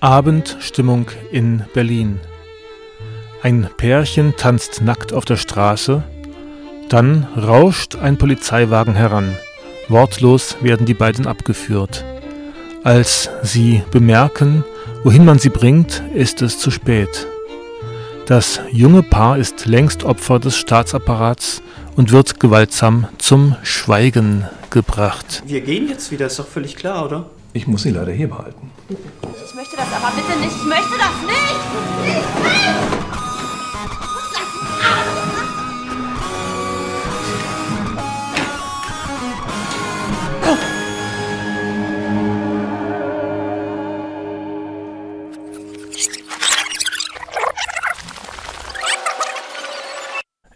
Abendstimmung in Berlin. Ein Pärchen tanzt nackt auf der Straße, dann rauscht ein Polizeiwagen heran. Wortlos werden die beiden abgeführt. Als sie bemerken, wohin man sie bringt, ist es zu spät. Das junge Paar ist längst Opfer des Staatsapparats und wird gewaltsam zum Schweigen gebracht. Wir gehen jetzt wieder, ist doch völlig klar, oder? Ich muss sie leider hier behalten. Ich möchte das aber bitte nicht. Ich möchte das nicht. Nicht!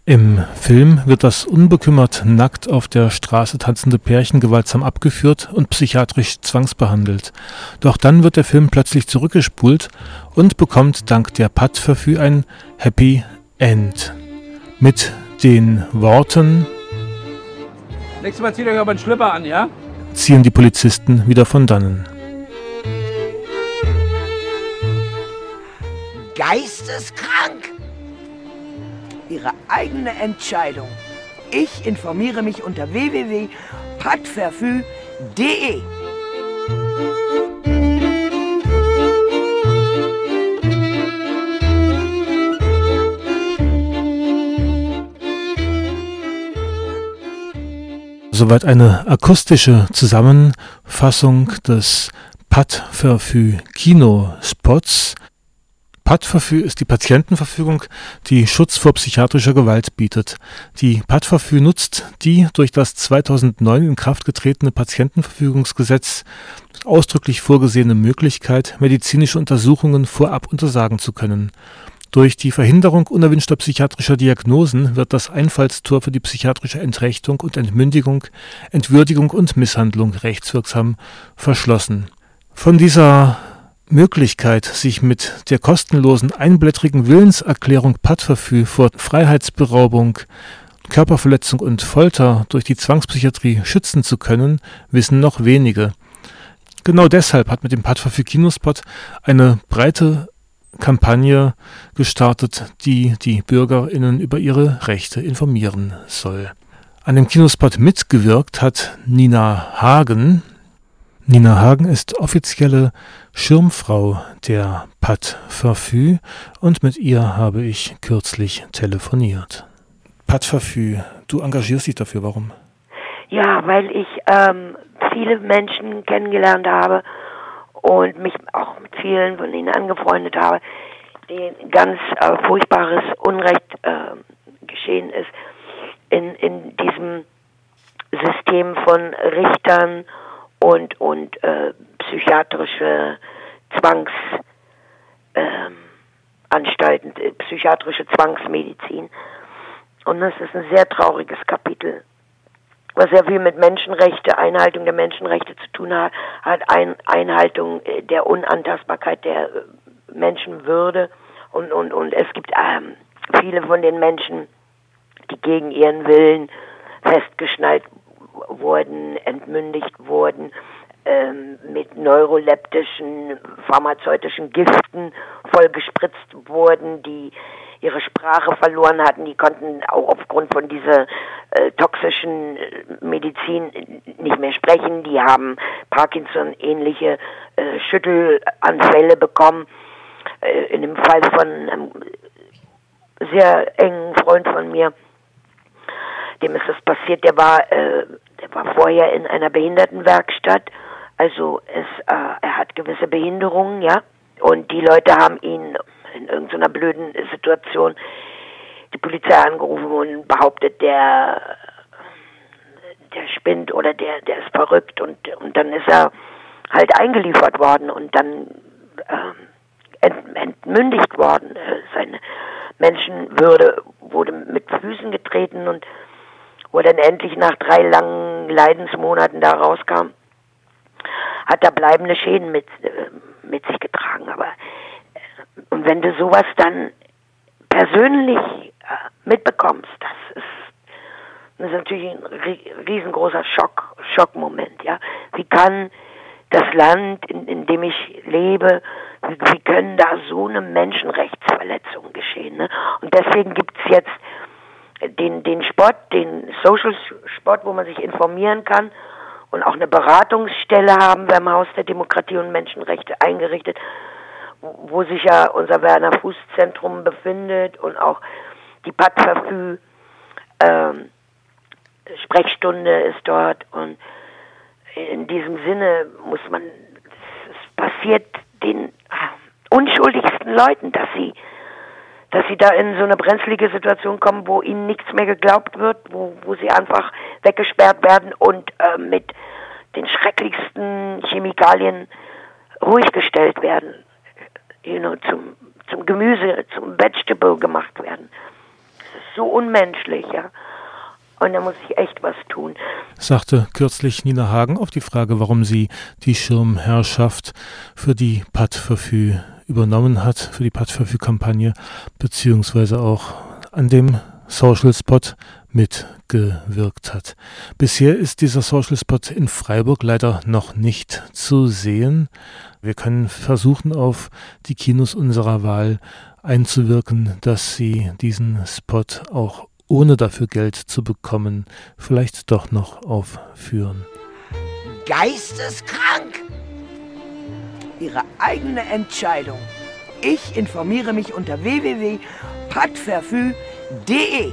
Im Film wird das unbekümmert nackt auf der Straße tanzende Pärchen gewaltsam abgeführt und psychiatrisch zwangsbehandelt. Doch dann wird der Film plötzlich zurückgespult und bekommt dank der Patt-Verfü ein Happy End. Mit den Worten Nächstes Mal zieht euch aber einen Schlipper an, ja? ziehen die Polizisten wieder von dannen. Geisteskrank! Ihre eigene Entscheidung. Ich informiere mich unter www.patverfü.de. Soweit eine akustische Zusammenfassung des Pat-Verfü Kinospots. Pat-Verfü ist die Patientenverfügung, die Schutz vor psychiatrischer Gewalt bietet. Die Pat-Verfü nutzt die durch das 2009 in Kraft getretene Patientenverfügungsgesetz ausdrücklich vorgesehene Möglichkeit, medizinische Untersuchungen vorab untersagen zu können. Durch die Verhinderung unerwünschter psychiatrischer Diagnosen wird das Einfallstor für die psychiatrische Entrechtung und Entmündigung, Entwürdigung und Misshandlung rechtswirksam verschlossen. Von dieser Möglichkeit, sich mit der kostenlosen einblättrigen Willenserklärung Pattverfü vor Freiheitsberaubung, Körperverletzung und Folter durch die Zwangspsychiatrie schützen zu können, wissen noch wenige. Genau deshalb hat mit dem Pattverfü Kinospot eine breite Kampagne gestartet, die die BürgerInnen über ihre Rechte informieren soll. An dem Kinospot mitgewirkt hat Nina Hagen. Nina Hagen ist offizielle Schirmfrau der Pat Verfü und mit ihr habe ich kürzlich telefoniert. Pat Verfü, du engagierst dich dafür, warum? Ja, weil ich ähm, viele Menschen kennengelernt habe und mich auch mit vielen von ihnen angefreundet habe, denen ganz äh, furchtbares Unrecht äh, geschehen ist in, in diesem System von Richtern und, und äh, psychiatrische Zwangsanstalten, äh, psychiatrische Zwangsmedizin. Und das ist ein sehr trauriges Kapitel was sehr viel mit Menschenrechte, Einhaltung der Menschenrechte zu tun hat, hat ein, Einhaltung äh, der Unantastbarkeit der äh, Menschenwürde und, und, und es gibt ähm, viele von den Menschen, die gegen ihren Willen festgeschnallt wurden, entmündigt wurden, ähm, mit neuroleptischen, pharmazeutischen Giften vollgespritzt wurden, die ihre Sprache verloren hatten, die konnten auch aufgrund von dieser äh, toxischen äh, Medizin nicht mehr sprechen, die haben Parkinson-ähnliche äh, Schüttelanfälle bekommen. Äh, in dem Fall von einem sehr engen Freund von mir, dem ist das passiert, der war, äh, der war vorher in einer Behindertenwerkstatt, also es, äh, er hat gewisse Behinderungen, ja, und die Leute haben ihn in irgendeiner blöden Situation die Polizei angerufen und behauptet, der, der spinnt oder der, der ist verrückt. Und, und dann ist er halt eingeliefert worden und dann ähm, ent, entmündigt worden. Äh, seine Menschenwürde wurde mit Füßen getreten und wo er dann endlich nach drei langen Leidensmonaten da rauskam, hat er bleibende Schäden mit, äh, mit sich getragen. Aber und wenn du sowas dann persönlich äh, mitbekommst, das ist, das ist natürlich ein riesengroßer Schock, Schockmoment, ja. Wie kann das Land, in, in dem ich lebe, wie, wie können da so eine Menschenrechtsverletzung geschehen? Ne? Und deswegen gibt es jetzt den, den Sport, den Social Sport, wo man sich informieren kann und auch eine Beratungsstelle haben wir im Haus der Demokratie und Menschenrechte eingerichtet, wo sich ja unser Werner Fuß Zentrum befindet und auch die Patverfü ähm, Sprechstunde ist dort und in diesem Sinne muss man, es passiert den unschuldigsten Leuten, dass sie, dass sie da in so eine brenzlige Situation kommen, wo ihnen nichts mehr geglaubt wird, wo, wo sie einfach weggesperrt werden und äh, mit den schrecklichsten Chemikalien ruhig gestellt werden, you know, zum, zum Gemüse, zum Vegetable gemacht werden. Das ist so unmenschlich, ja. Und da muss ich echt was tun. Sagte kürzlich Nina Hagen auf die Frage, warum sie die Schirmherrschaft für die Pad-Verfü übernommen hat, für die Pad-Verfü-Kampagne, beziehungsweise auch an dem Social Spot mitgewirkt hat. Bisher ist dieser Social Spot in Freiburg leider noch nicht zu sehen. Wir können versuchen, auf die Kinos unserer Wahl einzuwirken, dass sie diesen Spot auch ohne dafür Geld zu bekommen, vielleicht doch noch aufführen. Geisteskrank! Ihre eigene Entscheidung. Ich informiere mich unter www.patverfü.de.